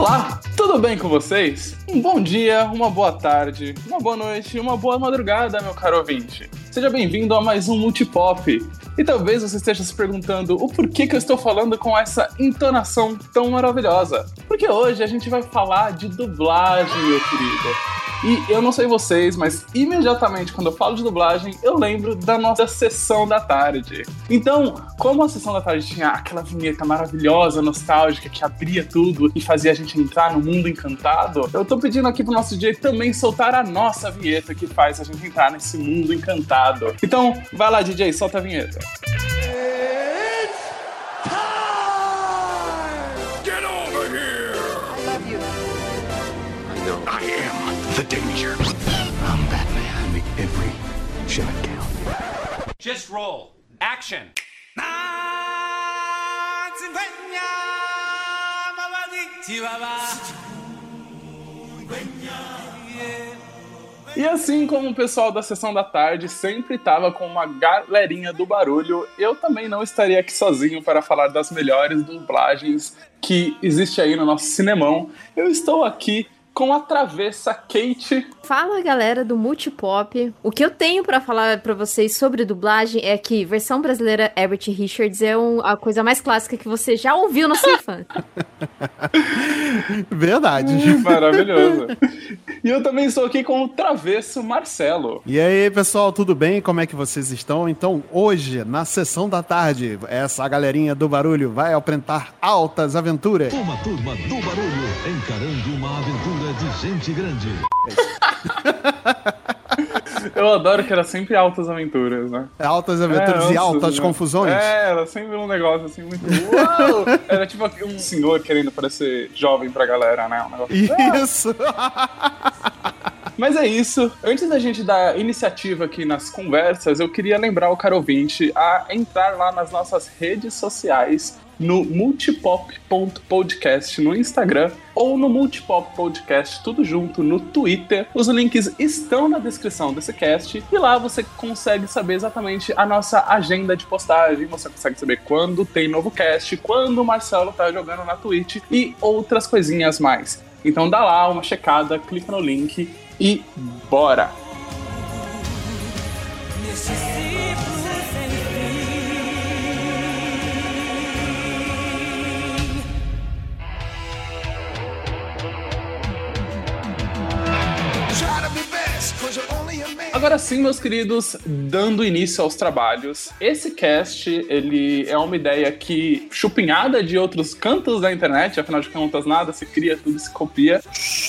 Olá, tudo bem com vocês? Um bom dia, uma boa tarde, uma boa noite e uma boa madrugada, meu caro ouvinte. Seja bem-vindo a mais um Multipop. E talvez você esteja se perguntando o porquê que eu estou falando com essa entonação tão maravilhosa. Porque hoje a gente vai falar de dublagem, meu querido. E eu não sei vocês, mas imediatamente quando eu falo de dublagem, eu lembro da nossa sessão da tarde. Então, como a sessão da tarde tinha aquela vinheta maravilhosa, nostálgica, que abria tudo e fazia a gente entrar no mundo encantado, eu tô pedindo aqui pro nosso DJ também soltar a nossa vinheta que faz a gente entrar nesse mundo encantado. Então, vai lá, DJ, solta a vinheta. Get the danger. I'm Batman. I make every shot count. Just roll. Action. E assim como o pessoal da sessão da tarde sempre estava com uma galerinha do barulho, eu também não estaria aqui sozinho para falar das melhores dublagens que existe aí no nosso cinemão. Eu estou aqui com a travessa Kate. Fala galera do Multipop. O que eu tenho para falar para vocês sobre dublagem é que versão brasileira Herbert Richards é um, a coisa mais clássica que você já ouviu na sua infância. Verdade. Maravilhoso. E eu também estou aqui com o travesso Marcelo. E aí, pessoal, tudo bem? Como é que vocês estão? Então, hoje, na sessão da tarde, essa galerinha do barulho vai apresentar altas aventuras. Uma turma do barulho encarando uma aventura de gente grande. Eu adoro que era sempre altas aventuras, né? Altas aventuras É, e altas né? confusões. É, era sempre um negócio assim muito. Uau! Era tipo um senhor querendo parecer jovem pra galera, né? Um negócio... Isso! Mas é isso. Antes da gente dar iniciativa aqui nas conversas, eu queria lembrar o caro ouvinte a entrar lá nas nossas redes sociais no multipop.podcast no Instagram ou no Multipop Podcast, tudo junto no Twitter. Os links estão na descrição desse cast e lá você consegue saber exatamente a nossa agenda de postagem, você consegue saber quando tem novo cast, quando o Marcelo tá jogando na Twitch e outras coisinhas mais. Então dá lá uma checada, clica no link e bora! Try to be best, cause you're. Agora sim, meus queridos, dando início aos trabalhos. Esse cast, ele é uma ideia que chupinhada de outros cantos da internet, afinal de contas nada se cria, tudo se copia.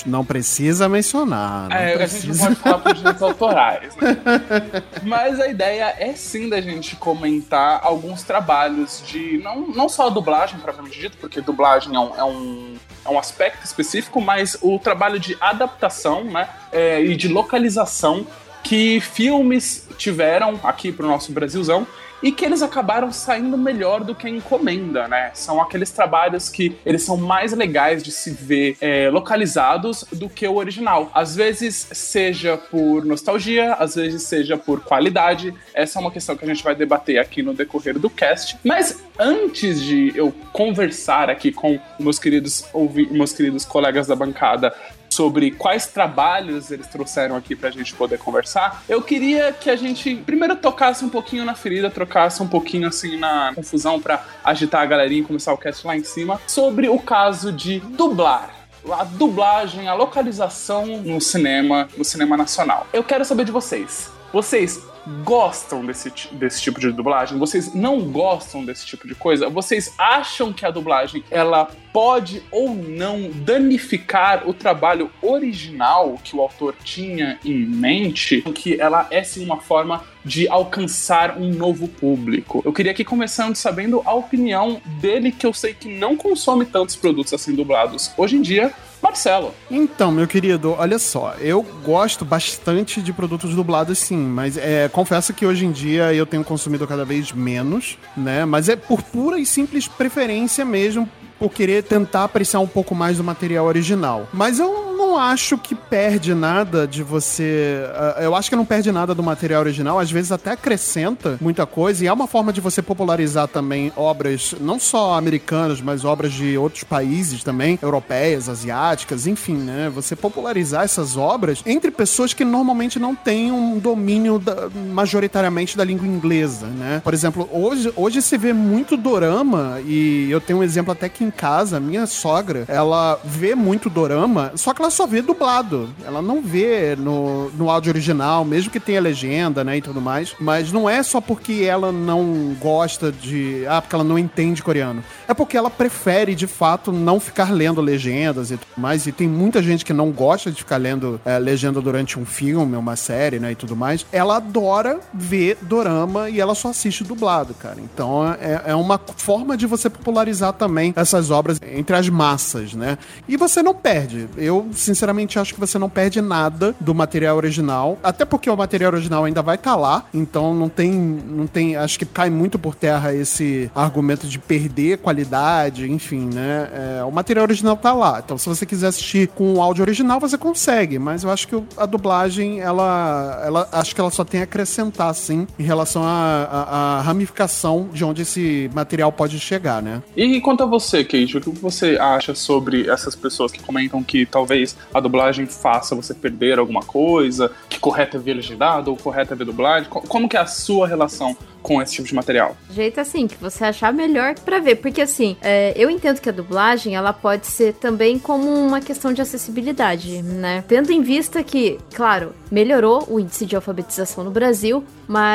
Não precisa mencionar. Não É, a gente não precisa. pode falar por direitos autorais. né? Mas a ideia é sim da gente comentar alguns trabalhos de. Não, não só a dublagem, propriamente dito, porque dublagem é um, é um, é um aspecto específico, mas o trabalho de adaptação né, é, e de localização que filmes tiveram aqui pro nosso Brasilzão e que eles acabaram saindo melhor do que a encomenda, né? São aqueles trabalhos que eles são mais legais de se ver é, localizados do que o original. Às vezes seja por nostalgia, às vezes seja por qualidade. Essa é uma questão que a gente vai debater aqui no decorrer do cast. Mas antes de eu conversar aqui com meus queridos ouvi meus queridos colegas da bancada sobre quais trabalhos eles trouxeram aqui pra gente poder conversar, eu queria que a gente primeiro tocasse um pouquinho na ferida, trocasse um pouquinho assim na confusão pra agitar a galerinha e começar o cast lá em cima, sobre o caso de dublar. A dublagem, a localização no cinema, no cinema nacional. Eu quero saber de vocês. Vocês gostam desse, desse tipo de dublagem? Vocês não gostam desse tipo de coisa? Vocês acham que a dublagem ela pode ou não danificar o trabalho original que o autor tinha em mente? Que ela é sim uma forma de alcançar um novo público. Eu queria aqui começando sabendo a opinião dele, que eu sei que não consome tantos produtos assim dublados hoje em dia, Marcelo. Então, meu querido, olha só, eu gosto bastante de produtos dublados, sim, mas é, confesso que hoje em dia eu tenho consumido cada vez menos, né? Mas é por pura e simples preferência mesmo, por querer tentar apreciar um pouco mais do material original. Mas eu não acho que perde nada de você. ah, Eu acho que não perde nada do material original, às vezes até acrescenta muita coisa, e é uma forma de você popularizar também obras, não só americanas, mas obras de outros países também, europeias, asiáticas, enfim, né? Você popularizar essas obras entre pessoas que normalmente não têm um domínio da- majoritariamente da língua inglesa, né? Por exemplo, hoje, hoje se vê muito dorama, e eu tenho um exemplo até que casa, minha sogra, ela vê muito dorama, só que ela só vê dublado. Ela não vê no, no áudio original, mesmo que tenha legenda, né, e tudo mais. Mas não é só porque ela não gosta de. Ah, porque ela não entende coreano. É porque ela prefere, de fato, não ficar lendo legendas e tudo mais. E tem muita gente que não gosta de ficar lendo eh, legenda durante um filme, uma série, né, e tudo mais. Ela adora ver dorama e ela só assiste dublado, cara. Então é, é uma forma de você popularizar também essas obras entre as massas, né? E você não perde. Eu, sinceramente, acho que você não perde nada do material original. Até porque o material original ainda vai estar lá. Então não tem. Não tem. Acho que cai muito por terra esse argumento de perder qualidade, enfim, né? É, o material original tá lá. Então, se você quiser assistir com o áudio original, você consegue. Mas eu acho que a dublagem, ela. ela acho que ela só tem a acrescentar, sim, em relação à ramificação de onde esse material pode chegar, né? E quanto a você, Kate, o que você acha sobre essas pessoas que comentam que talvez a dublagem faça você perder alguma coisa, que correto é ver legendado ou correto é ver dublagem? Co- Como que é a sua relação com esse tipo de material? jeito assim, que você achar melhor pra ver. Porque assim, é, eu entendo que a dublagem, ela pode ser também como uma questão de acessibilidade, né? Tendo em vista que, claro, melhorou o índice de alfabetização no Brasil,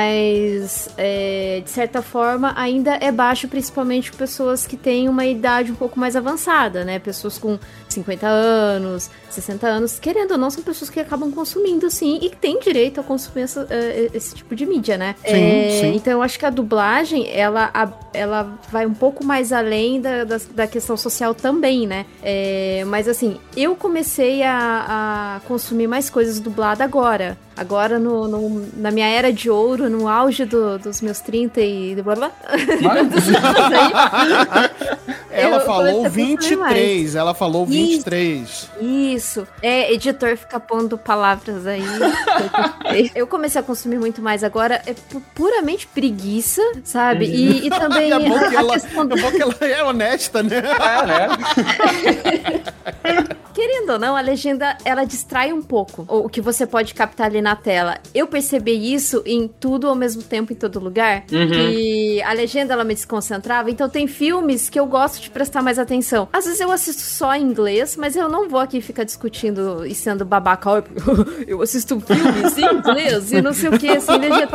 mas é, de certa forma ainda é baixo, principalmente com pessoas que têm uma idade um pouco mais avançada, né? Pessoas com 50 anos, 60 anos, querendo ou não, são pessoas que acabam consumindo sim e que têm direito a consumir essa- eh, esse tipo de mídia, né? Sim, É, sim. Então eu acho que a dublagem, ela, a- ela vai um pouco mais além da, da, da questão social também, né? É, mas assim, eu comecei a, a consumir mais coisas dubladas agora. Agora, no, no- na minha era de ouro, no auge do- dos meus 30 e blá blá. Ela falou comecei a consumir 23, ela falou 23. Isso. É, editor fica pondo palavras aí. eu comecei a consumir muito mais agora. É pu- puramente preguiça, sabe? E, e também É bom que a ela, questão é bom que ela é honesta, né? é, né? Querendo ou não, a legenda ela distrai um pouco o que você pode captar ali na tela. Eu percebi isso em tudo ao mesmo tempo, em todo lugar. Que a legenda ela me desconcentrava. Então tem filmes que eu gosto de prestar mais atenção. Às vezes eu assisto só em inglês, mas eu não vou aqui ficar discutindo e sendo babaca. "Ó, Eu assisto filmes em inglês e não sei o que, assim, legenda.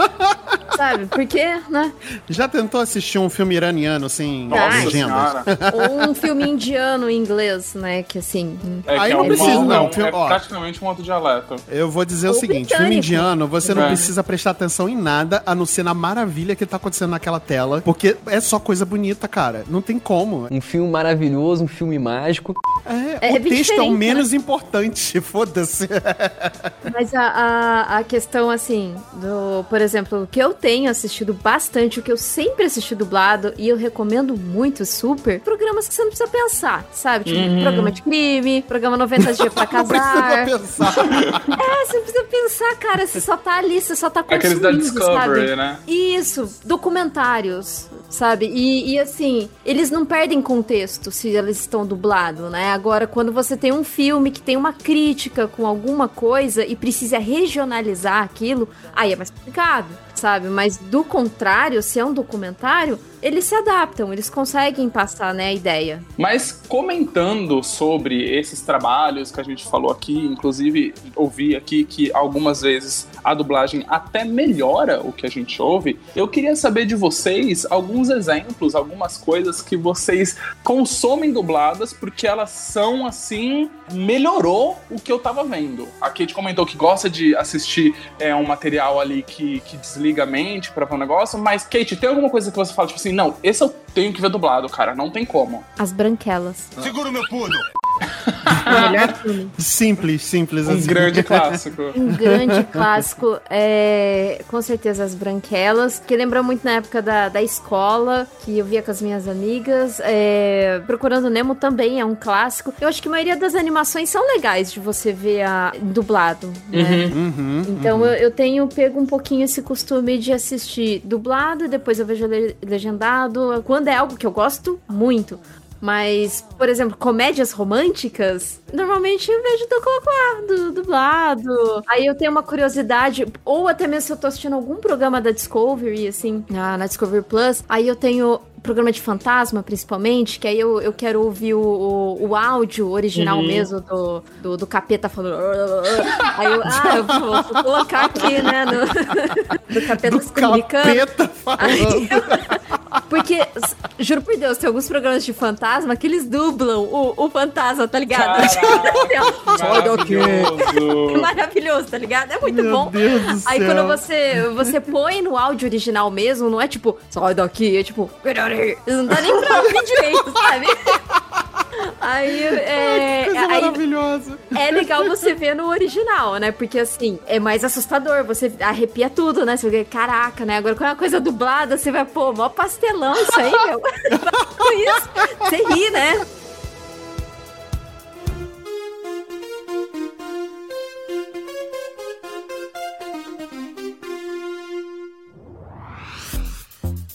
Sabe? Porque, né? Já tentou assistir um filme iraniano sem Nossa legendas? senhora. Ou um filme indiano em inglês, né? Que assim. É Aí que não é precisa, não, É, filme- ó. praticamente um outro dialeto. Eu vou dizer o seguinte: filme indiano, você não É. precisa prestar atenção em nada, a não ser na maravilha que tá acontecendo naquela tela, porque é só coisa bonita, cara. Não tem como. Um filme maravilhoso, um filme mágico. É, É o texto é o diferente, menos importante, foda-se. Mas a, a, a questão, assim, do. Por exemplo, o que eu tenho assistido bastante, o que eu sempre assisti dublado, e eu recomendo muito, super, programas que você não precisa pensar, sabe? Tipo, programa de crime, programa 90 dias pra Não casar. precisa pensar. É, você não precisa pensar, cara. Você só tá ali, você só tá Aqueles consumindo, da Discovery, sabe? né? Isso, documentários, sabe? E, e, assim, eles não perdem contexto se eles estão dublados, né? Agora, quando você tem um filme que tem uma crítica com alguma coisa e precisa regionalizar aquilo, aí é mais complicado, sabe? Mas do contrário, se é um documentário, eles se adaptam, eles conseguem passar, né, a ideia. Mas comentando sobre esses trabalhos que a gente falou aqui, inclusive ouvi aqui que algumas vezes a dublagem até melhora o que a gente ouve, eu queria saber de vocês alguns exemplos, algumas coisas que vocês consomem dubladas porque elas são assim, melhorou o que eu tava vendo. A Kate comentou que gosta de assistir é, um material ali que, que desliga a mente pra ver um negócio, mas Kate, tem alguma coisa que você fala, tipo assim, não, esse eu tenho que ver dublado, cara, não tem como. As branquelas. Segura o meu pudo! Melhor filme. Simples, simples Um assim. grande clássico. Um grande clássico é com certeza as branquelas, que lembra muito na época da, da escola, que eu via com as minhas amigas. É, Procurando Nemo também é um clássico. Eu acho que a maioria das animações são legais de você ver a, dublado, né? Uhum, Então eu, eu tenho pego um pouquinho esse costume de assistir dublado, depois eu vejo le- legendado, quando é algo que eu gosto muito. Mas, por exemplo, comédias românticas, normalmente eu vejo do, do dublado. Aí eu tenho uma curiosidade, ou até mesmo se eu tô assistindo algum programa da Discovery, assim, na, na Discovery Plus, aí eu tenho programa de fantasma, principalmente, que aí eu, eu quero ouvir o, o, o áudio original mesmo do, do, do capeta falando. Aí eu, ah, eu vou, vou colocar aqui, né, no, do capeta se comunicando. Capeta falando. Porque, juro por Deus, tem alguns programas de fantasma que eles dublam o, o fantasma, tá ligado? Sai daqui. É Maravilhoso. maravilhoso, tá ligado? É muito Meu bom. Deus do Aí céu. quando você, você põe no áudio original mesmo, não é tipo, sai daqui, é tipo, não dá nem pra ouvir direito, sabe? Aí, é, maravilhosa. é legal você ver no original, né? Porque assim, é mais assustador, você arrepia tudo, né? Você fica, caraca, né? Agora quando é uma coisa dublada, você vai, pô, mó pastelão isso aí, meu. Com isso. Você ri, né?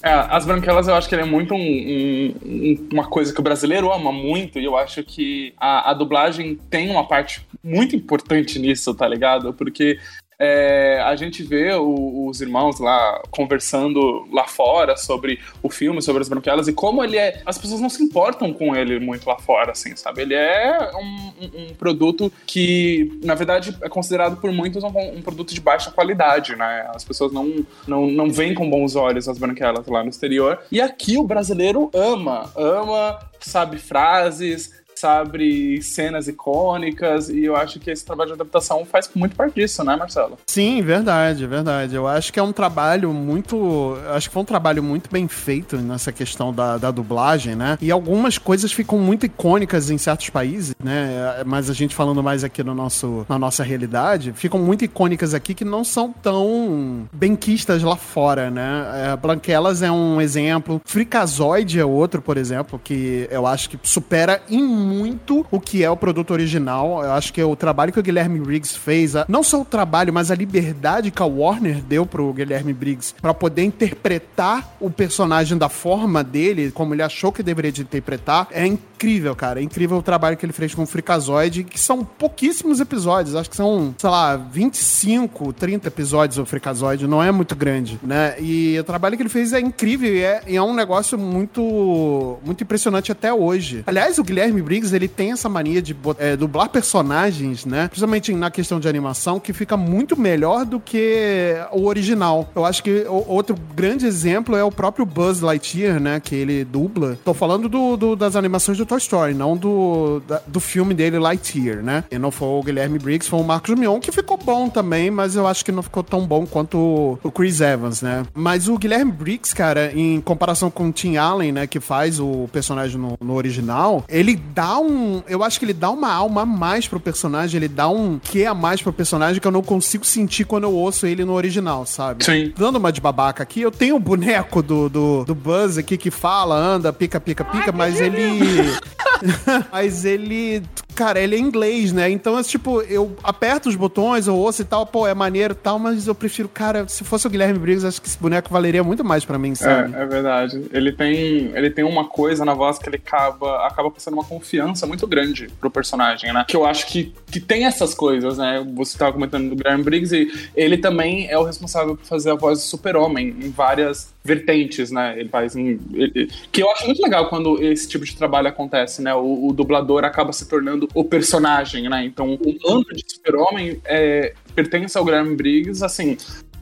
É, as branquelas eu acho que ele é muito um- um- um- uma coisa que o brasileiro ama muito, e eu acho que a, a dublagem tem uma parte muito importante nisso, tá ligado? Porque é, a gente vê o- os irmãos lá conversando lá fora sobre o filme, sobre as branquelas, e como ele é. As pessoas não se importam com ele muito lá fora, assim, sabe? Ele é um, um- produto que, na verdade, é considerado por muitos um, um produto de baixa qualidade, né? As pessoas não, não, não veem com bons olhos as branquelas lá no exterior. E aqui o brasileiro ama, ama, sabe frases, sabe cenas icônicas, e eu acho que esse trabalho de adaptação faz muito parte disso, né, Marcelo? Sim, verdade, verdade. Eu acho que é um trabalho muito. Acho que foi um trabalho muito bem feito nessa questão da, da dublagem, né? E algumas coisas ficam muito icônicas em certos países, né? Mas a gente falando mais aqui no nosso, na nossa realidade, ficam muito icônicas aqui que não são tão benquistas lá fora, né? É, é um exemplo. Fricazoide é outro, por exemplo, que eu acho que supera em muito o que é o produto original. Eu acho que o trabalho que o Guilherme Briggs fez, não só o trabalho, mas a liberdade que a Warner deu pro Guilherme Briggs pra poder interpretar o personagem da forma dele, como ele achou que deveria de interpretar, é incrível, cara. É incrível o trabalho que ele fez com o Fricazoide, que são pouquíssimos episódios. Acho que são, sei lá, 25, 30 episódios o Fricazoide, não é muito grande, né? E o trabalho que ele fez é incrível e é, e é um negócio muito, muito impressionante até hoje. Aliás, o Guilherme Briggs, ele tem essa mania de é, dublar personagens, né? Principalmente na questão de animação, que fica muito melhor do que o original. Eu acho que outro grande exemplo é o próprio Buzz Lightyear, né? Que ele dubla. Tô falando do, do- das animações do Toy Story, não do, da- do filme dele, Lightyear, né? E não foi o Guilherme Briggs, foi o Marcos Mion, que ficou bom também, mas eu acho que não ficou tão bom quanto o, o Chris Evans, né? Mas o Guilherme Briggs, cara, em comparação com o Tim Allen, né? Que faz o personagem no, no original, ele dá um. Eu acho que ele dá uma alma a mais pro personagem, ele dá um que a mais pro personagem que eu não consigo sentir quando eu ouço ele no original, sabe? Sim. Dando uma de babaca aqui, eu tenho o boneco do, do, do Buzz aqui que fala, anda, pica, pica, pica, mas ele. mas ele. Cara, ele é inglês, né? Então, é tipo, eu aperto os botões, eu ouço e tal, pô, é maneiro e tal, mas eu prefiro, cara, se fosse o Guilherme Briggs, acho que esse boneco valeria muito mais pra mim, sabe? É, é verdade. Ele tem, ele tem uma coisa na voz que ele acaba, acaba passando uma confiança muito grande pro personagem, né? Que eu acho que, que tem essas coisas, né? Você tava comentando do Graham Briggs e ele também é o responsável por fazer a voz do super-homem em várias vertentes, né? Ele faz ele- que eu acho muito legal quando esse tipo de trabalho acontece, né? O, o dublador acaba se tornando o personagem, né? Então, o manto de super-homem é, pertence ao Graham Briggs, assim,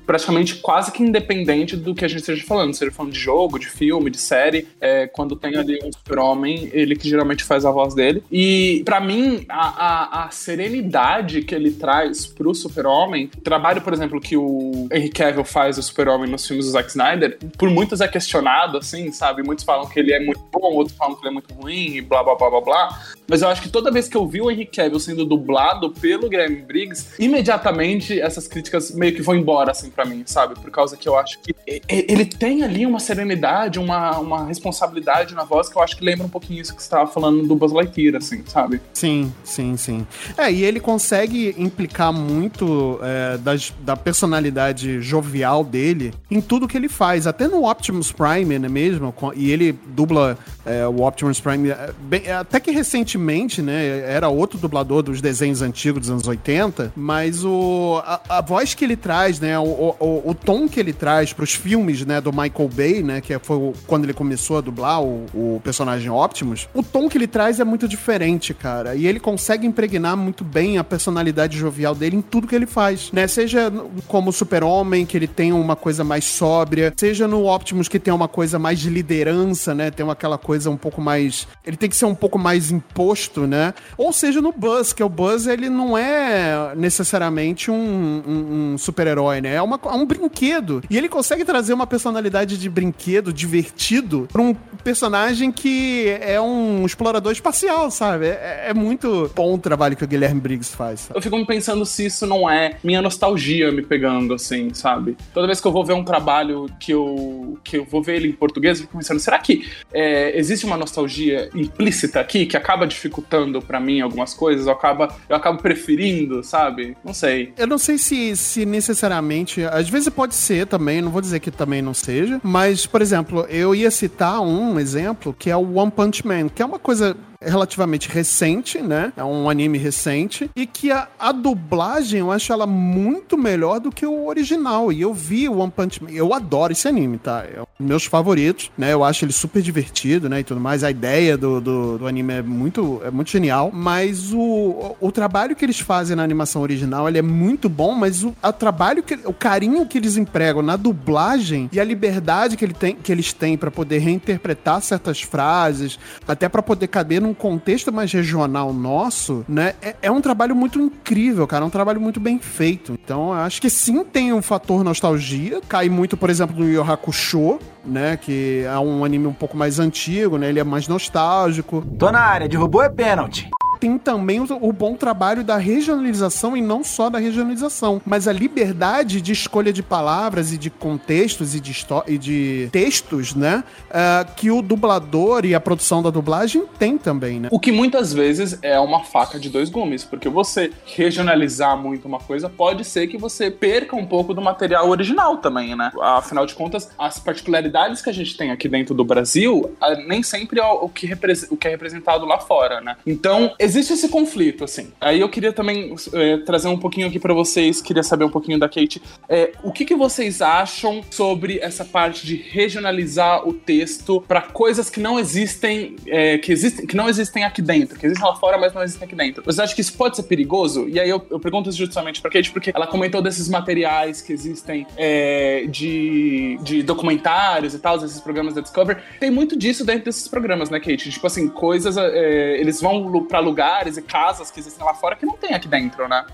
praticamente quase que independente do que a gente esteja falando, seja falando de jogo, de filme, de série, é, quando tem ali um super-homem, ele que geralmente faz a voz dele. E para mim, a, a, a, serenidade que ele traz pro super-homem, trabalho, por exemplo, que o Henry Cavill faz o super-homem nos filmes do Zack Snyder, por muitos é questionado, assim, sabe? Muitos falam que ele é muito bom, outros falam que ele é muito ruim, e blá, blá, blá, blá, blá. Mas eu acho que toda vez que eu vi o Henry Cavill sendo dublado pelo Guilherme Briggs, imediatamente essas críticas meio que vão embora, assim, para mim, sabe? Por causa que eu acho que ele tem ali uma serenidade, uma, uma responsabilidade na voz que eu acho que lembra um pouquinho isso que você estava falando do Buzz Lightyear, assim, sabe? Sim, sim, sim. É, e ele consegue implicar muito é, das, da personalidade jovial dele em tudo que ele faz, até no Optimus Prime, né, mesmo? E ele dubla é, o Optimus Prime, é, bem, até que recentemente, né? Era outro dublador dos desenhos antigos dos anos 80, mas o, a, a voz que ele traz, né? O, o, o tom que ele traz para os filmes, né? Do Michael Bay, né? Que foi o, quando ele começou a dublar o, o personagem Optimus. O tom que ele traz é muito diferente, cara. E ele consegue impregnar muito bem a personalidade jovial dele em tudo que ele faz, né? Seja como Super-Homem, que ele tem uma coisa mais sóbria, seja no Optimus que tem uma coisa mais de liderança, né? Tem aquela coisa um pouco mais. Ele tem que ser um pouco mais imposto, né? Ou seja no Buzz, que o Buzz ele não é necessariamente um, um, um super-herói, né? É, uma, é um brinquedo. E ele consegue trazer uma personalidade de brinquedo divertido pra um personagem que é um explorador espacial, sabe? É, é muito bom o trabalho que o Guilherme Briggs faz. Sabe? Eu fico me pensando se isso não é minha nostalgia me pegando, assim, sabe? Toda vez que eu vou ver um trabalho que eu, que eu vou ver ele em português, eu fico pensando, será que é, existe uma nostalgia implícita aqui que acaba dificultando para mim algumas coisas? Eu acabo, eu acabo preferindo, sabe? Não sei. Eu não sei se, se necessariamente. Às vezes pode ser também, não vou dizer que também não seja, mas, por exemplo, eu ia citar um exemplo que é o One Punch Man, que é uma coisa relativamente recente, né? É um anime recente. E que a, a, dublagem eu acho ela muito melhor do que o original. E eu vi o One Punch Man. Eu adoro esse anime, tá? É um dos meus favoritos, né? Eu acho ele super divertido, né? E tudo mais. A ideia do, do, do anime é muito, é muito genial. Mas o, o trabalho que eles fazem na animação original ele é muito bom, mas o, o trabalho, que, o carinho que eles empregam na dublagem e a liberdade que, ele tem, que eles têm para poder reinterpretar certas frases, até para poder caber num contexto mais regional nosso, né, é, é, um trabalho muito incrível, cara. É um trabalho muito bem feito. Então, acho que sim tem um fator nostalgia. Cai muito, por exemplo, no Yu Hakusho, né, que é um anime um pouco mais antigo, né? Ele é mais nostálgico. Tô na área, derrubou é pênalti tem também o, o, bom trabalho da regionalização e não só da regionalização, mas a liberdade de escolha de palavras e de contextos e de, e de textos, né? Uh, que o dublador e a produção da dublagem tem também, né? O que muitas vezes é uma faca de dois gumes, porque você regionalizar muito uma coisa pode ser que você perca um pouco do material original também, né? Afinal de contas, as particularidades que a gente tem aqui dentro do Brasil ah, nem sempre é o que, o que é representado lá fora, né? Então, existe esse conflito, assim. Aí eu queria também é, trazer um pouquinho aqui para vocês, queria saber um pouquinho da Kate. É, o que, que vocês acham sobre essa parte de regionalizar o texto para coisas que não existem, é, que existem, que não existem aqui dentro, que existem lá fora, mas não existem aqui dentro? Vocês acham que isso pode ser perigoso? E aí eu, eu pergunto isso justamente pra Kate, porque ela comentou desses materiais que existem é, de, de documentários e tal, esses programas da Discovery. Tem muito disso dentro desses programas, né, Kate? Tipo assim, coisas, é, eles vão pra lugar lugares e casas que existem lá fora que não tem aqui dentro, né?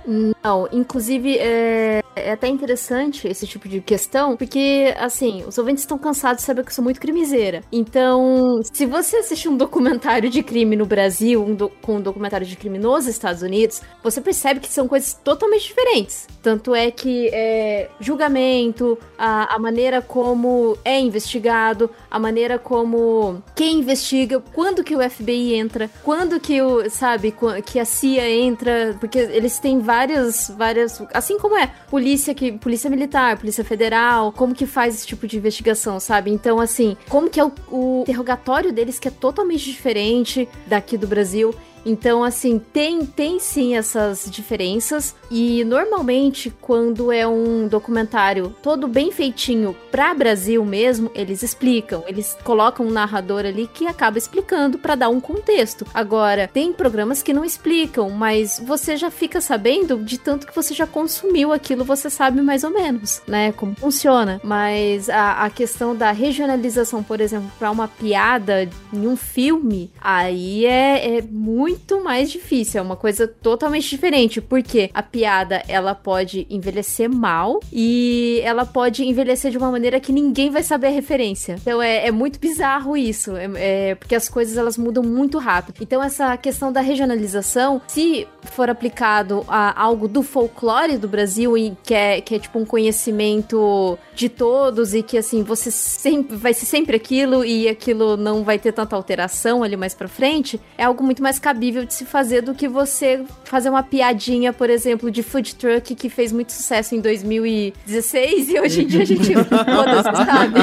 Não, inclusive é, é até interessante esse tipo de questão, porque, assim, os ouvintes estão cansados de saber que eu sou muito crimiseira. Então, se você assistir um documentário de crime no Brasil, um do, com um documentário de crime nos Estados Unidos, você percebe que são coisas totalmente diferentes. Tanto é que é, julgamento, a, a maneira como é investigado, a maneira como quem investiga, quando que o FBI entra, quando que o, sabe, sabe? Que a CIA entra, porque eles têm várias, várias, assim como é polícia que polícia militar, polícia federal, como que faz esse tipo de investigação, sabe? Então assim, como que é o, o interrogatório deles que é totalmente diferente daqui do Brasil. Então, assim, tem, tem sim essas diferenças. E normalmente, quando é um documentário todo bem feitinho pra Brasil mesmo, eles explicam. Eles colocam um narrador ali que acaba explicando para dar um contexto. Agora, tem programas que não explicam, mas você já fica sabendo de tanto que você já consumiu aquilo, você sabe mais ou menos, né? Como funciona. Mas a, a questão da regionalização, por exemplo, para uma piada em um filme, aí é, é muito mais difícil. É uma coisa totalmente diferente, porque a piada ela pode envelhecer mal e ela pode envelhecer de uma maneira que ninguém vai saber a referência. Então é, é muito bizarro isso, é, é, porque as coisas elas mudam muito rápido. Então essa questão da regionalização, se for aplicado a algo do folclore do Brasil e que é, que é tipo um conhecimento de todos e que assim você sempre vai ser sempre aquilo e aquilo não vai ter tanta alteração ali mais para frente, é algo muito mais de se fazer do que você fazer uma piadinha, por exemplo, de food truck que fez muito sucesso em 2016 e hoje em dia a gente foda-se, sabe?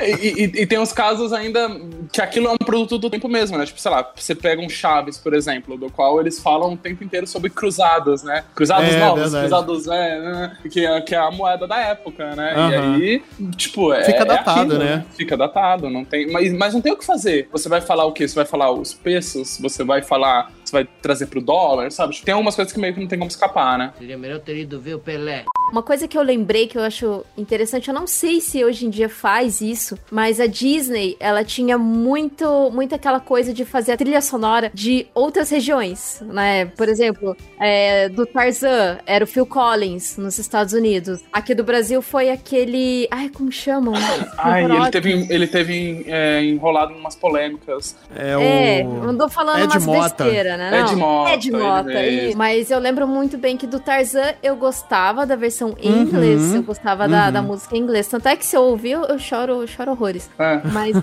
e, e, e, tem uns casos ainda que aquilo é um produto do tempo mesmo, né? Tipo, sei lá, você pega um Chaves, por exemplo, do qual eles falam o tempo inteiro sobre cruzadas, né? Cruzados É, novos, verdade. cruzados, é, né? que, é, que é a moeda da época, né? Aham. E aí, tipo, é. Fica é datado, aquilo, né? Fica datado, não tem. Mas, mas não tem o que fazer. Você vai falar o quê? Você vai falar os pesos? Você vai falar. Vai trazer pro dólar, sabe? Tem algumas coisas que meio que não tem como escapar, né? Seria melhor ter ido ver o Pelé. Uma coisa que eu lembrei que eu acho interessante, eu não sei se hoje em dia faz isso, mas a Disney, ela tinha muito, muito aquela coisa de fazer a trilha sonora de outras regiões, né? Por exemplo, é, do Tarzan, era o Phil Collins, nos Estados Unidos. Aqui do Brasil foi aquele... Ai, como chamam? Ai, ele teve, ele teve é, enrolado em umas polêmicas. É, o. É, andou falando Ed umas Mota. besteiras, né? Ed Não, Mota, Ed Mota. mesmo. e- Mas eu lembro muito bem que do Tarzan eu gostava da versão em Uhum, inglês. Eu gostava da, uhum. da música em inglês. Tanto é que se eu ouvir, eu, choro, eu choro horrores. É. Mas do,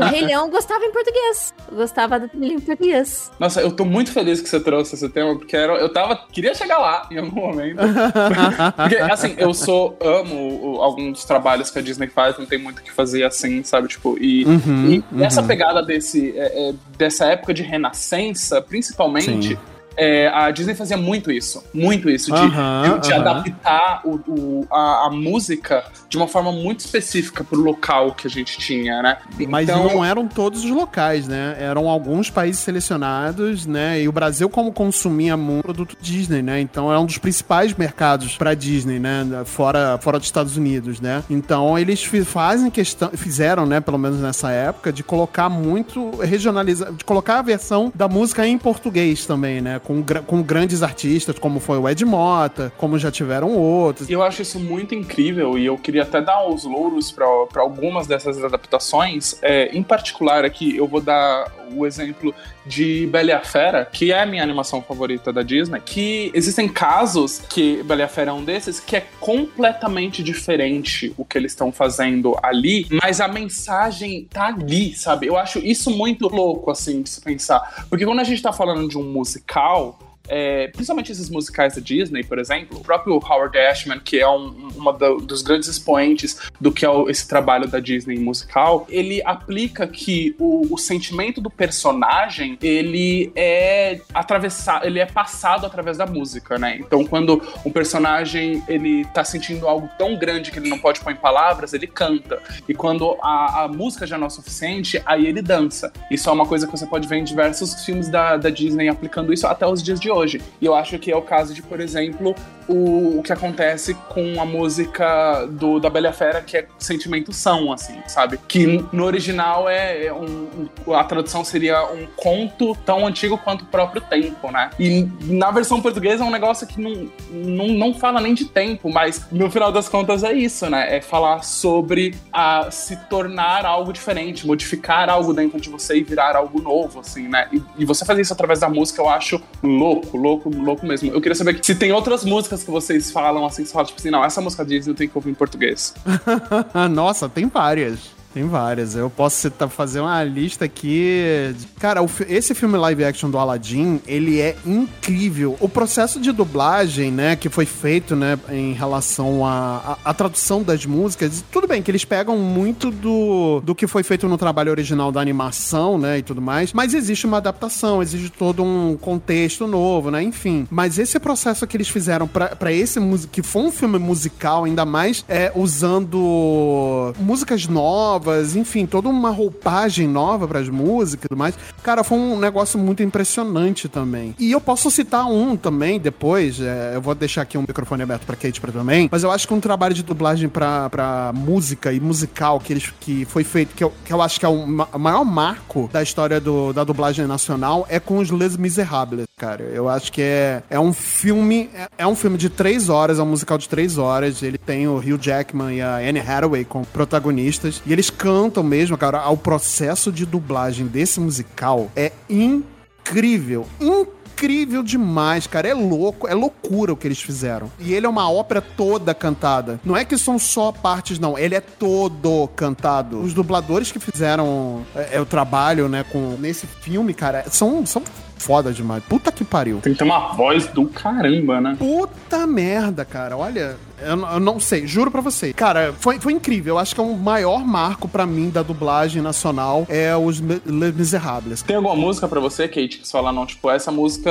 do Rei Leão eu gostava em português. Eu gostava da trilha em português. Nossa, eu tô muito feliz que você trouxe esse tema, porque era, eu tava. Queria chegar lá em algum momento. porque, assim, eu sou. Amo o- alguns dos trabalhos que a Disney faz, não tem muito o que fazer assim, sabe? Tipo, e, Uhum, e essa pegada desse, é, é, dessa época de renascença, principalmente. Sim. É, a Disney fazia muito isso, muito isso, de, de, de adaptar o, o- a, a música de uma forma muito específica pro local que a gente tinha, né? Mas Então- não eram todos os locais, né? Eram alguns países selecionados, né? E o Brasil, como consumia muito produto Disney, né? Então é um dos principais mercados pra Disney, né? Fora, fora dos Estados Unidos, né? Então eles fazem questão, fizeram, né? Pelo menos nessa época, de colocar muito regionalizar, de colocar a versão da música em português também, né? Com, com grandes artistas, como foi o Ed Mota, como já tiveram outros. Eu acho isso muito incrível e eu queria até dar os louros para algumas dessas adaptações. É, em particular, aqui eu vou dar o exemplo de Bela e a Fera, que é a minha animação favorita da Disney. Que existem casos que Bela e a Fera é um desses que é completamente diferente o que eles estão fazendo ali, mas a mensagem tá ali, sabe? Eu acho isso muito louco, assim, de se pensar. Porque quando a gente tá falando de um musical. É, principalmente esses musicais da Disney, por exemplo, o próprio Howard Ashman, que é um uma do- dos grandes expoentes do que é o- esse trabalho da Disney musical, ele aplica que o, o sentimento do personagem ele é atravessado, ele é passado através da música, né? Então, quando um personagem ele tá sentindo algo tão grande que ele não pode pôr em palavras, ele canta. E quando a, a música já não é suficiente, aí ele dança. Isso é uma coisa que você pode ver em diversos filmes da, da Disney aplicando isso até os dias de hoje. E eu acho que é o caso de, por exemplo, o, o que acontece com a música do, da Bela Fera, que é Sentimento São, assim, sabe? Que no original é é um, um- a tradução seria um conto tão antigo quanto o próprio tempo, né? E na versão portuguesa é um negócio que não, não, não fala nem de tempo, mas no final das contas é isso, né? É falar sobre a se tornar algo diferente, modificar algo dentro de você e virar algo novo, assim, né? E, e você fazer isso através da música, eu acho louco, louco, louco mesmo. Eu queria saber se tem outras músicas que vocês falam, assim, fala, tipo assim, não, essa música Disney eu tenho que ouvir em português. Nossa, tem várias. Tem várias. Eu posso citar, fazer uma lista aqui. Cara, o esse filme live action do Aladdin, ele é incrível. O processo de dublagem, né, que foi feito, né, em relação à tradução das músicas, tudo bem que eles pegam muito do, do que foi feito no trabalho original da animação, né, e tudo mais, mas existe uma adaptação, existe todo um contexto novo, né, enfim. Mas esse processo que eles fizeram pra esse que foi um filme musical, ainda mais é, usando músicas novas, enfim, toda uma roupagem nova pras músicas e tudo mais, cara, foi um negócio muito impressionante também. E eu posso citar um também depois, é, eu vou deixar aqui um microfone aberto pra Kate pra também, mas eu acho que um trabalho de dublagem pra música e musical que, eles, que foi feito, que eu, que eu acho que é o maior marco da história do, da dublagem nacional, é com os Les Miserables, cara. Eu acho que é, é um filme, é, é um filme de três horas, é um musical de três horas, ele tem o Hugh Jackman e a Anne Hathaway como protagonistas, e eles cantam mesmo, cara, o processo de dublagem desse musical é incrível, incrível demais, cara. É louco, é loucura o que eles fizeram. E ele é uma ópera toda cantada. Não é que são só partes, não. Ele é todo cantado. Os dubladores que fizeram é, é, o trabalho, né, com nesse filme, cara, são, são foda demais. Puta que pariu. Tem que ter uma voz do caramba, né? Puta merda, cara. Olha, eu, eu não sei, juro pra você. Cara, foi, foi incrível. Eu acho que é o maior marco pra mim da dublagem nacional é os Me- Les Miserables. Tem alguma música pra você, Kate, que você fala, não, tipo, essa música,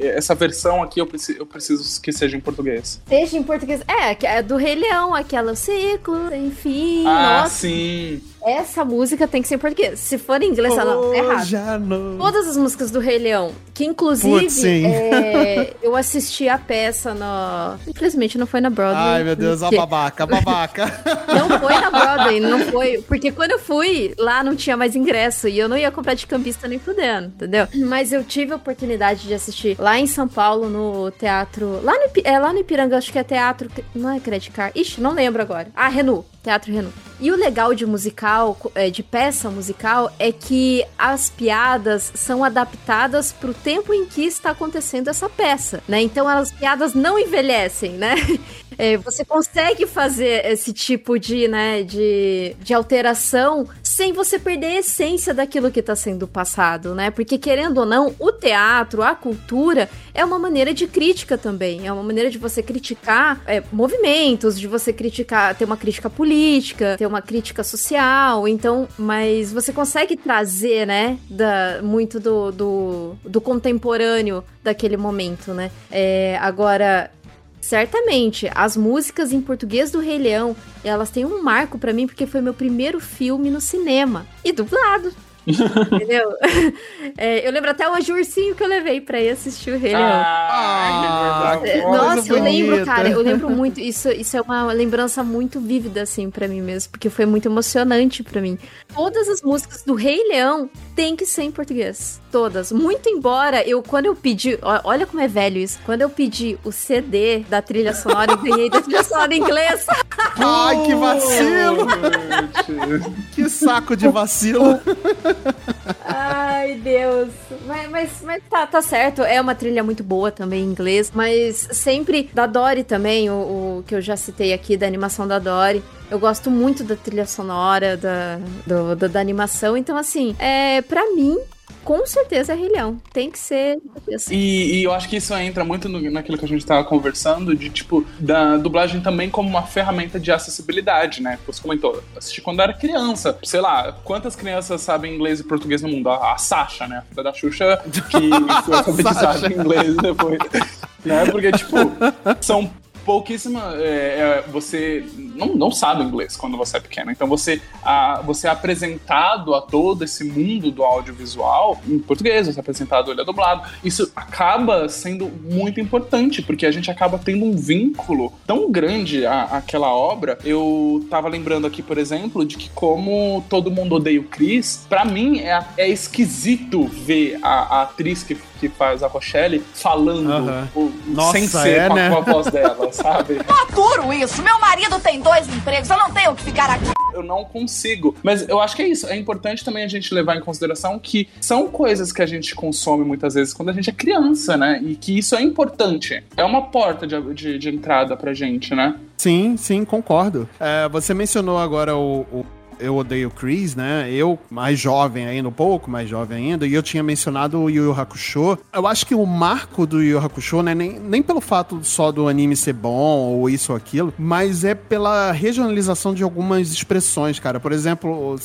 essa versão aqui eu preciso, eu preciso que seja em português. Seja em português. É, é do Rei Leão, aquela ciclo, enfim. Ah, nossa, sim. Essa música tem que ser em português. Se for em inglês, ela não, tá errado. Já não. Todas as músicas do Rei Leão, que inclusive Putz, sim. é, eu assisti a peça no. Infelizmente não foi na Broadway. Ai, meu Deus, a porque- babaca, a babaca. Não foi na Broadway, não foi. Porque quando eu fui, lá não tinha mais ingresso e eu não ia comprar de campista nem fudendo, entendeu? Mas eu tive a oportunidade de assistir lá em São Paulo, no teatro. Lá no, é, lá no Ipiranga, acho que é teatro. Não é Credit Card? Ixi, não lembro agora. Ah, Renu. Teatro Renu. E o legal de musical, é, de peça musical, é que as piadas são adaptadas pro tempo em que está acontecendo essa peça, né? Então as piadas não envelhecem, né? É, você consegue fazer esse tipo de, né, de, de alteração sem você perder a essência daquilo que está sendo passado, né? Porque querendo ou não, o teatro, a cultura é uma maneira de crítica também, é uma maneira de você criticar é, movimentos, de você criticar, ter uma crítica política, ter uma crítica social, então, mas você consegue trazer, né, da, muito do, do, do contemporâneo daquele momento, né? É, agora, Certamente, as músicas em português do Rei Leão, elas têm um marco pra mim porque foi meu primeiro filme no cinema e dublado. Entendeu? É, eu lembro até hoje o ursinho que eu levei pra ir assistir o Rei Leão. Ah, que Nossa, eu lembro, bonita. cara, eu lembro muito. Isso, isso é uma lembrança muito vívida, assim, pra mim mesmo, porque foi muito emocionante pra mim. Todas as músicas do Rei Leão têm que ser em português. Todas. Muito embora eu, quando eu pedi. Olha como é velho isso. Quando eu pedi o CD da trilha sonora, eu ganhei da trilha sonora em inglês. Ai, que vacilo! que saco de vacilo! Ai, Deus. Mas, mas, mas tá, tá certo. É uma trilha muito boa também em inglês. Mas sempre da Dory também, o, o que eu já citei aqui, da animação da Dory. Eu gosto muito da trilha sonora, da, do- da, da animação. Então, assim, é, pra mim, com certeza é Rei Leão. Tem que ser. E, e eu acho que isso entra muito no- naquilo que a gente tava conversando, de tipo, da dublagem também como uma ferramenta de acessibilidade, né? Você comentou, assisti quando era criança. Sei lá, quantas crianças sabem inglês e português no mundo? A, a Sasha, né? A filha da Xuxa, que foi alfabetizada em inglês depois. né? Porque, tipo, são pouquíssima. é, é, você não, não sabe inglês quando você é pequeno. Então você, a, você é apresentado a todo esse mundo do audiovisual em português, você é apresentado, ele é dublado. Isso acaba sendo muito importante, porque a gente acaba tendo um vínculo tão grande à, àquela obra. Eu tava lembrando aqui, por exemplo, de que como todo mundo odeia o Chris, pra mim é, é esquisito ver a, a atriz que, que faz a Rochelle falando Aham. o- Nossa, sem ser é, com, a, né? com a voz dela, sabe? Aturo isso. Meu marido tem dois empregos. Eu não tenho que ficar aqui. eu não consigo. Mas eu acho que é isso. É importante também a gente levar em consideração que são coisas que a gente consome muitas vezes quando a gente é criança, né? E que isso é importante. É uma porta de, de, de entrada pra gente, né? Sim, sim, concordo. É, você mencionou agora o, o Eu Odeio Chris, né? Eu, mais jovem ainda, um pouco mais jovem ainda, e eu tinha mencionado o Yu Yu Hakusho. Eu acho que o marco do Yu Yu Hakusho, né, nem, nem pelo fato só do anime ser bom ou isso ou aquilo, mas é pela regionalização de algumas expressões, cara. Por exemplo,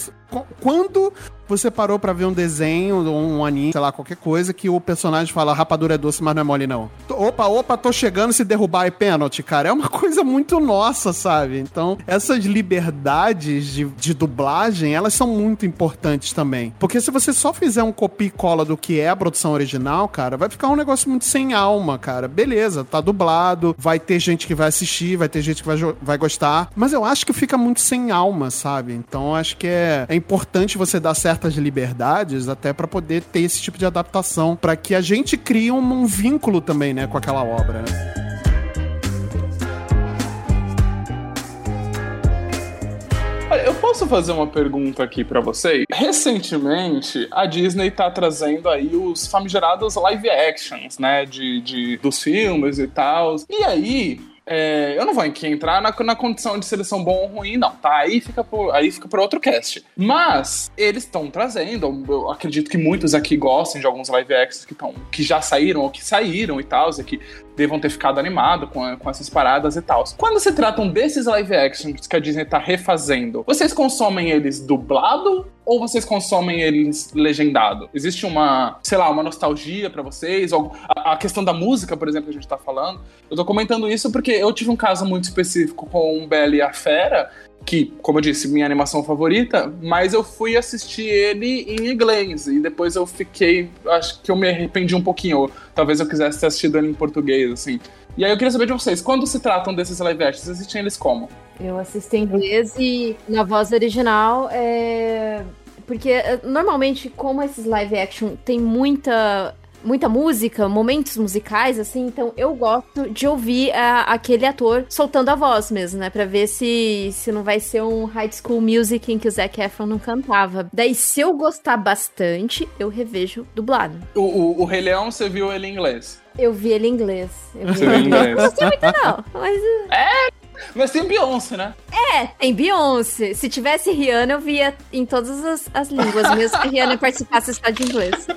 quando você parou para ver um desenho, um anime, sei lá, qualquer coisa, que o personagem fala rapadura é doce, mas não é mole, não. Opa, opa, tô chegando, se derrubar é pênalti, cara. É uma coisa muito nossa, sabe? Então, essas liberdades de, de dublagem, elas são muito importantes também. Porque se você só fizer um copia e cola do que é a produção original, cara, vai ficar um negócio muito sem alma, cara. Beleza, tá dublado, vai ter gente que vai assistir, vai ter gente que vai, vai gostar, mas eu acho que fica muito sem alma, sabe? Então, acho que é, é importante você dar certas liberdades até para poder ter esse tipo de adaptação, para que a gente crie um, um, vínculo também, né, com aquela obra, né? eu posso fazer uma pergunta aqui para vocês? Recentemente, a Disney tá trazendo aí os famigerados live actions, né, de, de dos filmes e tal. E aí, é, eu não vou aqui entrar na, na condição de se eles são bom ou ruim, não, tá? Aí fica por, aí fica por outro cast. Mas eles estão trazendo, eu acredito que muitos aqui gostem de alguns live actions que, tão, que já saíram ou que saíram e tal, que devam ter ficado animado com, com essas paradas e tal. Quando se tratam desses live actions que a Disney tá refazendo, vocês consomem eles dublado ou vocês consomem eles legendado? Existe uma, sei lá, uma nostalgia para vocês? Ou a, a, questão da música, por exemplo, que a gente tá falando. Eu tô comentando isso porque eu tive um caso muito específico com o Bela e a Fera, que, como eu disse, minha animação favorita, mas eu fui assistir ele em inglês e depois eu fiquei, acho que eu me arrependi um pouquinho, talvez eu quisesse ter assistido ele em português, assim. E aí eu queria saber de vocês, quando se tratam desses live actions, assistem eles como? Eu assisto em inglês e na voz original é... Porque normalmente, como esses live action tem muita muita música, momentos musicais, assim, então eu gosto de ouvir a, aquele ator soltando a voz mesmo, né? Pra ver se, se não vai ser um high school music em que o Zac Efron não cantava. Daí, se eu gostar bastante, eu revejo dublado. O, o, o Rei Leão, você viu ele em inglês? Eu vi ele em inglês. Eu vi Você ele em inglês. Não sei muito, não, mas. É, mas tem Beyoncé, né? É, tem Beyoncé. Se tivesse Rihanna, eu via em todas as, as línguas, mesmo que Rihanna participasse só de inglês.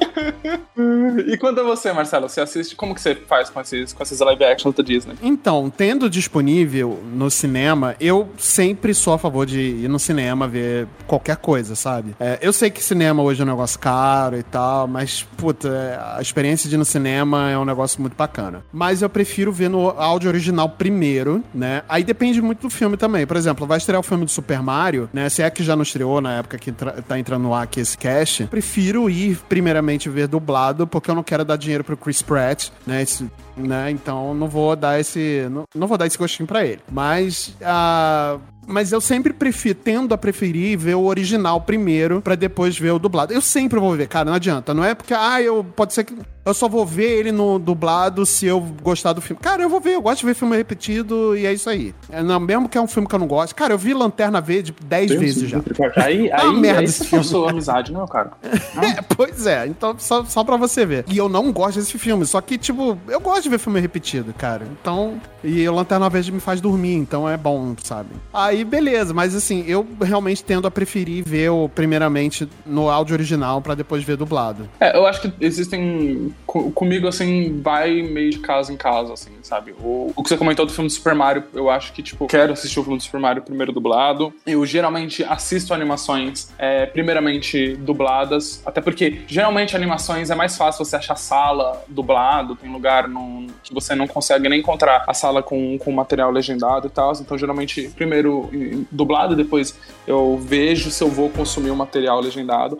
e quanto a você, Marcelo? Você assiste, como que você faz com esses, com esses live actions da Disney? Então, tendo disponível no cinema, eu sempre sou a favor de ir no cinema ver qualquer coisa, sabe? É, eu sei que cinema hoje é um negócio caro e tal, mas, puta, a experiência de ir no cinema é um negócio muito bacana. Mas eu prefiro ver no áudio original primeiro, né? Aí depende muito do filme também. Por exemplo, vai estrear o filme do Super Mario, né? Se é que já não estreou na época que tá entrando no ar aqui esse cast, prefiro ir primeiramente ver dublado, porque eu não quero dar dinheiro pro Chris Pratt, né? Esse, né? Então não vou dar esse. Não, não vou dar esse gostinho pra ele. Mas. Uh, mas eu sempre prefiro, tendo a preferir ver o original primeiro, para depois ver o dublado. Eu sempre vou ver, cara, não adianta. Não é porque, ah, eu pode ser que eu só vou ver ele no dublado se eu gostar do filme. Cara, eu vou ver, eu gosto de ver filme repetido e é isso aí. É, não, mesmo que é um filme que eu não gosto. Cara, eu vi Lanterna Verde 10 vezes já. Aí, ah, aí, merda aí você forçou amizade, não, cara? é, pois é, então só, só pra você ver. E eu não gosto desse filme, só que, tipo, eu gosto de ver filme repetido, cara. Então, e o Lanterna Verde me faz dormir, então é bom, sabe? Aí, beleza, mas assim, eu realmente tendo a preferir ver o, primeiramente no áudio original para depois ver dublado. É, eu acho que existem comigo, assim, vai meio de casa em casa, assim, sabe? O, o que você comentou do filme do Super Mario, eu acho que, tipo, quero assistir o filme do Super Mario primeiro dublado. Eu geralmente assisto animações, é, primeiramente dubladas, até porque geralmente animações é mais fácil você achar sala dublado, tem lugar no, que você não consegue nem encontrar a sala com, com material legendado e tal. Então, geralmente, primeiro dublado, depois eu vejo se eu vou consumir o material legendado.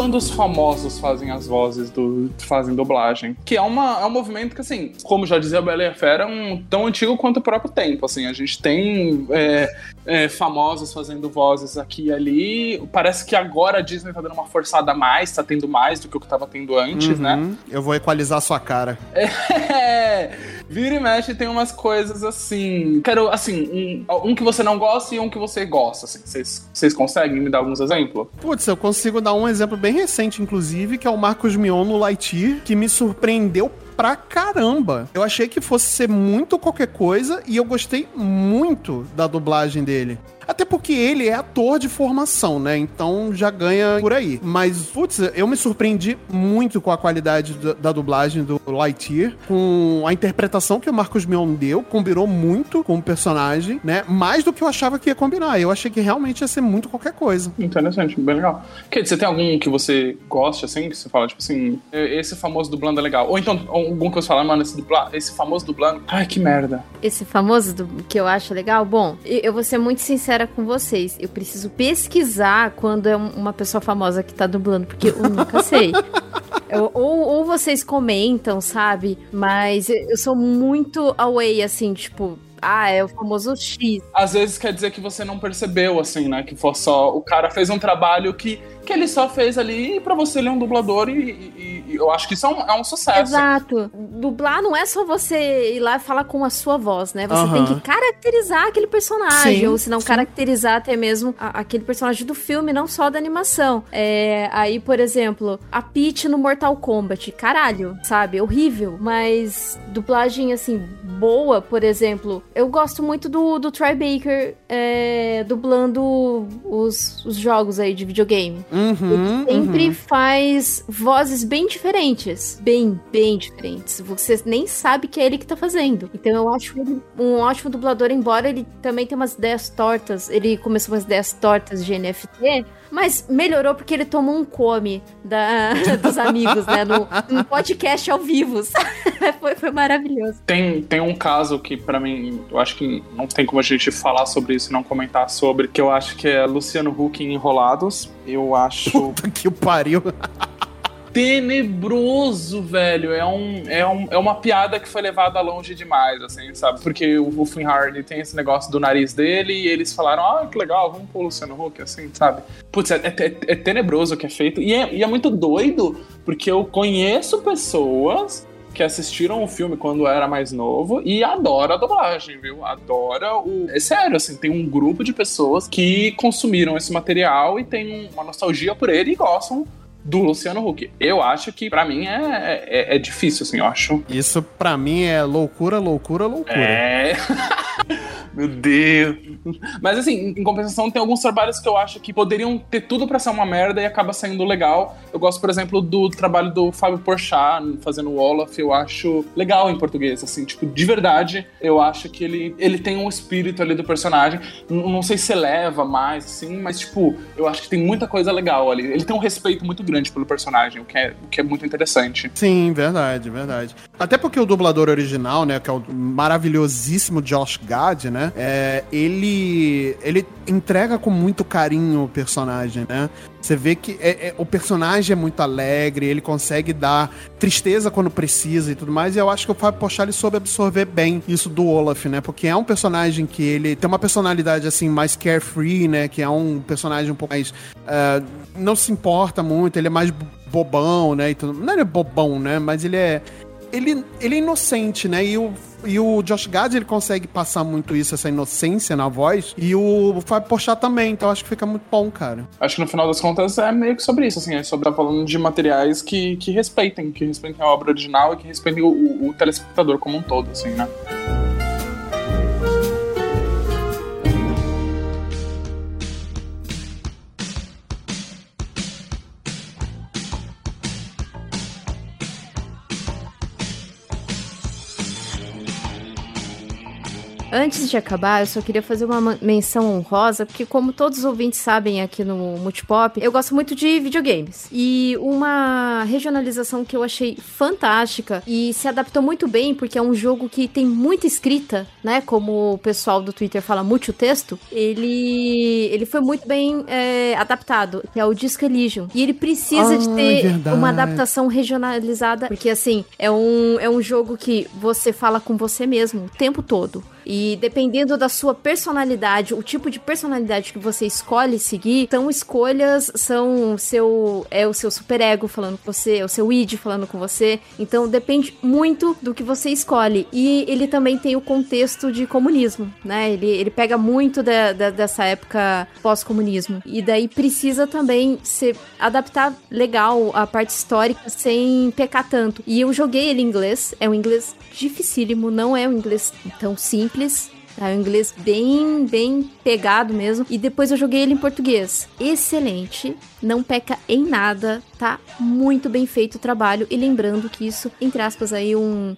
Quando os famosos fazem as vozes do fazem dublagem, que é, uma, é um movimento que assim, como já dizia a Bela e a Fera, é um tão antigo quanto o próprio tempo, assim, a gente tem é, é, famosos fazendo vozes aqui e ali. Parece que agora a Disney tá dando uma forçada a mais, tá tendo mais do que o que tava tendo antes, né? Uhum. Eu vou equalizar a sua cara. É, vira e mexe tem umas coisas assim. Quero, assim, um, um que você não gosta e um que você gosta. Assim. Vocês vocês conseguem me dar alguns exemplos? Putz, eu consigo dar um exemplo bem recente, inclusive, que é o Marcos Mion no Lightyear, que me surpreendeu pra caramba. Eu achei que fosse ser muito qualquer coisa e eu gostei muito da dublagem dele. Até porque ele é ator de formação, né? Então já ganha por aí. Mas, putz, eu me surpreendi muito com a qualidade da, da dublagem do Lightyear, com a interpretação que o Marcos Mion deu, combinou muito com o personagem, né? Mais do que eu achava que ia combinar. Eu achei que realmente ia ser muito qualquer coisa. Interessante, bem legal. Kate, você tem algum que você goste, assim, que você fala, tipo assim, esse famoso dublando é legal? Ou então, algum que você fala, mano, esse, dubla, esse famoso dublando, ai, que merda. Esse famoso do, que eu acho legal? Bom, eu vou ser muito sincera com vocês. Eu preciso pesquisar quando é uma pessoa famosa que tá dublando, porque eu nunca sei. Eu, ou, ou vocês comentam, sabe? Mas eu sou muito away, assim, tipo, ah, é o famoso X. Às vezes quer dizer que você não percebeu, assim, né? Que foi só. O cara fez um trabalho que, que ele só fez ali e pra você ele é um dublador e, e eu acho que isso é um, é um, sucesso. Exato. Dublar não é só você ir lá e falar com a sua voz, né? Você tem que caracterizar aquele personagem, sim, ou se não caracterizar até mesmo a, aquele personagem do filme, não só da animação. É, aí, por exemplo, a Peach no Mortal Kombat. Caralho, sabe? Horrível. Mas dublagem, assim, boa, por exemplo, eu gosto muito do, do Troy Baker é, dublando os, os jogos aí de videogame. Uhum, Ele sempre uhum. faz vozes bem diferentes. Bem, bem diferentes. Você nem sabe que é ele que tá fazendo. Então eu acho ele um ótimo dublador, embora ele também tenha umas ideias tortas. Ele começou umas ideias tortas de NFT. Mas melhorou porque ele tomou um come da, dos amigos, né? No, no podcast ao vivo. foi, foi maravilhoso. Tem, tem um caso que, para mim, eu acho que não tem como a gente falar sobre isso e não comentar sobre, que eu acho que é Luciano Huck em Enrolados. Eu acho. Puta que pariu. tenebroso, velho. É, um, é, um, é uma piada que foi levada longe demais, assim, sabe? Porque o, Finn Hardy tem esse negócio do nariz dele e eles falaram, ah, que legal, vamos pôr o Luciano Huck, assim, sabe? Putz, é, é, é tenebroso o que é feito. E é, e é muito doido, porque eu conheço pessoas que assistiram o filme quando era mais novo e adora a dublagem, viu? Adora o. É sério, assim, tem um grupo de pessoas que consumiram esse material e tem uma nostalgia por ele e gostam do Luciano Huck. Eu acho que para mim é, é, é, difícil, assim, eu acho. Isso para mim é loucura, loucura, loucura. É. Meu Deus. Mas assim, em compensação, tem alguns trabalhos que eu acho que poderiam ter tudo para ser uma merda e acaba saindo legal. Eu gosto, por exemplo, do trabalho do Fábio Porchat fazendo o Olaf. Eu acho legal em português, assim, tipo, de verdade, eu acho que ele, ele tem um espírito ali do personagem. Não sei se eleva mais, assim, mas, tipo, eu acho que tem muita coisa legal ali. Ele tem um respeito muito grande pelo personagem, o que é, o que é muito interessante. Sim, verdade, verdade. Até porque o dublador original, né, que é o maravilhosíssimo Josh Gad, né, é, ele, ele entrega com muito carinho o personagem, né? Você vê que é, é, o personagem é muito alegre, ele consegue dar tristeza quando precisa e tudo mais, e eu acho que o Fábio Pochá ele soube absorver bem isso do Olaf, né? Porque é um personagem que ele tem uma personalidade assim mais carefree, né? Que é um personagem um pouco mais. Uh, não se importa muito, ele é mais bobão, né? E tudo. Não é bobão, né? Mas ele é. Ele, ele é inocente, né? E o e o Josh Gad, ele consegue passar muito isso, essa inocência na voz. E o Fábio Porchat também, então acho que fica muito bom, cara. Acho que no final das contas é meio que sobre isso, assim, é sobre falando de materiais que, que respeitem, que respeitem a obra original e que respeitem o, o, o telespectador como um todo, assim, né? Antes de acabar, eu só queria fazer uma menção honrosa, porque como todos os ouvintes sabem aqui no Multipop, eu gosto muito de videogames. E uma regionalização que eu achei fantástica e se adaptou muito bem, porque é um jogo que tem muita escrita, né? Como o pessoal do Twitter fala, muito texto. Ele, ele foi muito bem é, adaptado, que é o Disco Elysium. E ele precisa de ter verdade. uma adaptação regionalizada, porque assim, é um, é um jogo que você fala com você mesmo o tempo todo. E dependendo da sua personalidade, o tipo de personalidade que você escolhe seguir, são escolhas, são seu é o seu superego falando com você, é o seu id falando com você. Então depende muito do que você escolhe. E ele também tem o contexto de comunismo, né? Ele, ele pega muito da, da, dessa época pós-comunismo. E daí precisa também ser adaptar legal a parte histórica sem pecar tanto. E eu joguei ele em inglês, é um inglês dificílimo, não é um inglês tão simples. É um inglês bem, bem pegado mesmo. E depois eu joguei ele em português. Excelente. Não peca em nada. Tá muito bem feito o trabalho. E lembrando que isso, entre aspas, aí, um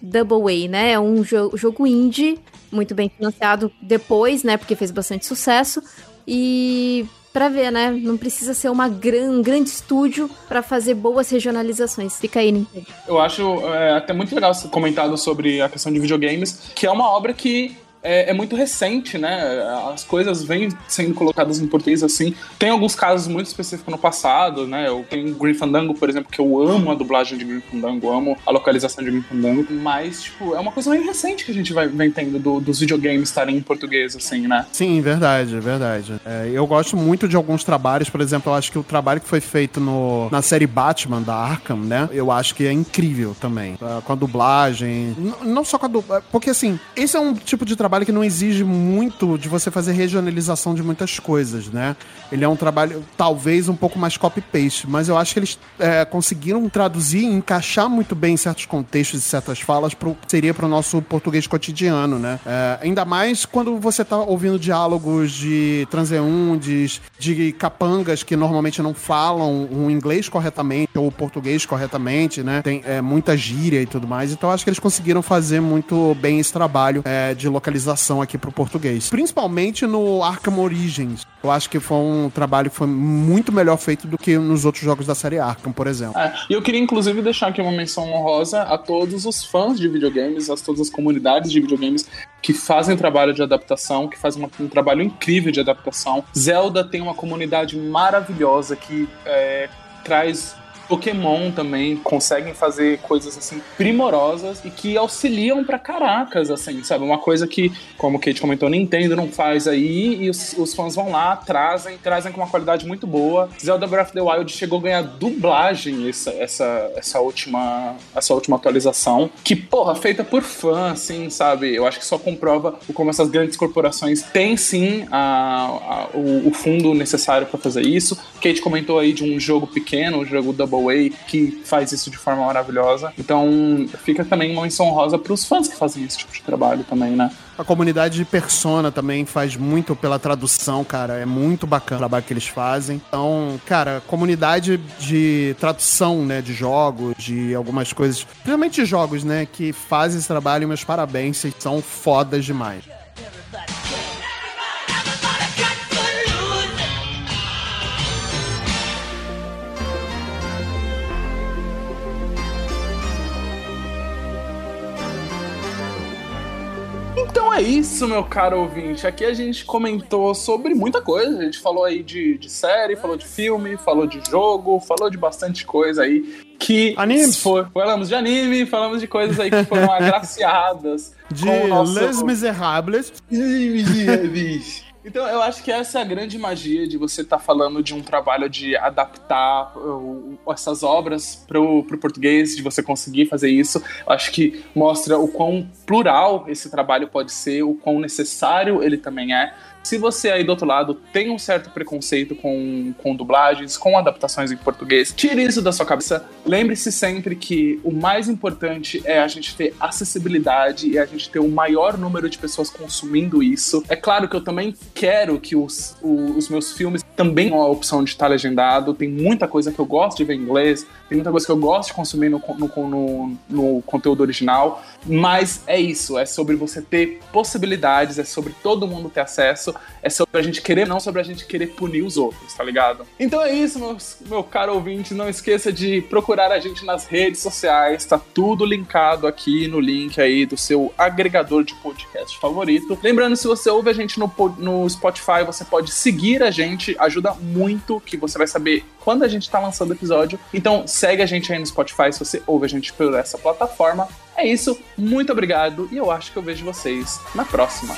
Double A, né? É um jo jogo indie, muito bem financiado depois, né? Porque fez bastante sucesso. E para ver, né? Não precisa ser uma gran, um grande estúdio para fazer boas regionalizações. Fica aí, Nintendo. Eu acho é, até muito legal você comentado sobre a questão de videogames, que é uma obra que é, é, muito recente, né? As coisas vêm sendo colocadas em português assim. Tem alguns casos muito específicos no passado, né? Eu tenho Green Fandango, por exemplo, que eu amo a dublagem de Green Fandango, amo a localização de Green Fandango, mas, tipo, é uma coisa meio recente que a gente vai vem tendo do, dos videogames estarem em português, assim, né? Sim, verdade, verdade. É, eu gosto muito de alguns trabalhos, por exemplo, eu acho que o trabalho que foi feito no, na série Batman da Arkham, né? Eu acho que é incrível também. Com a dublagem. Não só com a dublagem. Porque, assim, esse é um tipo de trabalho trabalho que não exige muito de você fazer regionalização de muitas coisas, né? Ele é um trabalho, talvez, um pouco mais copy-paste, mas eu acho que eles é, conseguiram traduzir e encaixar muito bem certos contextos e certas falas pro, seria para o nosso português cotidiano, né? É, ainda mais quando você está ouvindo diálogos de transeuntes, de capangas que normalmente não falam o inglês corretamente ou o português corretamente, né? Tem é, muita gíria e tudo mais. Então acho que eles conseguiram fazer muito bem esse trabalho é, de localização localização aqui pro português. Principalmente no Arkham Origins. Eu acho que foi um trabalho que foi muito melhor feito do que nos outros jogos da série Arkham, por exemplo. É, e eu queria inclusive deixar aqui uma menção honrosa a todos os fãs de videogames, a todas as comunidades de videogames que fazem trabalho de adaptação, que fazem um trabalho incrível de adaptação. Zelda tem uma comunidade maravilhosa que é, traz Pokémon também conseguem fazer coisas assim primorosas e que auxiliam pra caracas, assim, sabe? Uma coisa que, como o Kate comentou, Nintendo não faz aí e os, os fãs vão lá, trazem, trazem com uma qualidade muito boa. Zelda Breath of the Wild chegou a ganhar dublagem essa, essa, essa, última, essa última atualização, que, porra, feita por fã, assim, sabe? Eu acho que só comprova como essas grandes corporações têm sim a, a o, o, fundo necessário para fazer isso. Kate comentou aí de um jogo pequeno, um jogo Double Que faz isso de forma maravilhosa. Então, fica também uma menção honrosa pros fãs que fazem esse tipo de trabalho também, né? A comunidade de Persona também faz muito pela tradução, cara. É muito bacana o trabalho que eles fazem. Então, cara, comunidade de tradução, né, de jogos, de algumas coisas, principalmente de jogos, né, que fazem esse trabalho, meus parabéns, vocês são fodas demais. Então é isso, meu caro ouvinte. Aqui a gente comentou sobre muita coisa. A gente falou aí de, de série, falou de filme, falou de jogo, falou de bastante coisa aí. Que Animes. For, falamos de anime, falamos de coisas aí que foram agraciadas. De nosso... Les Miserables. Então, eu acho que essa é a grande magia de você estar tá falando de um trabalho de adaptar uh, essas obras para o português, de você conseguir fazer isso. Eu acho que mostra o quão plural esse trabalho pode ser, o quão necessário ele também é. Se você aí do outro lado tem um certo preconceito com, com dublagens, com adaptações em português, tire isso da sua cabeça. Lembre-se sempre que o mais importante é a gente ter acessibilidade e a gente ter o maior número de pessoas consumindo isso. É claro que eu também quero que os, os meus filmes também tenham a opção de estar legendado. Tem muita coisa que eu gosto de ver em inglês, tem muita coisa que eu gosto de consumir no, no, no, no conteúdo original. Mas é isso, é sobre você ter possibilidades, é sobre todo mundo ter acesso, é sobre a gente querer, não sobre a gente querer punir os outros, tá ligado? Então é isso, meu, meu caro ouvinte, não esqueça de procurar a gente nas redes sociais, tá tudo linkado aqui no link aí do seu agregador de podcast favorito. Lembrando, se você ouve a gente no, no no Spotify, você pode seguir a gente, ajuda muito, que você vai saber quando a gente tá lançando o episódio. Então segue a gente aí no Spotify se você ouve a gente por essa plataforma. É isso, muito obrigado e eu acho que eu vejo vocês na próxima.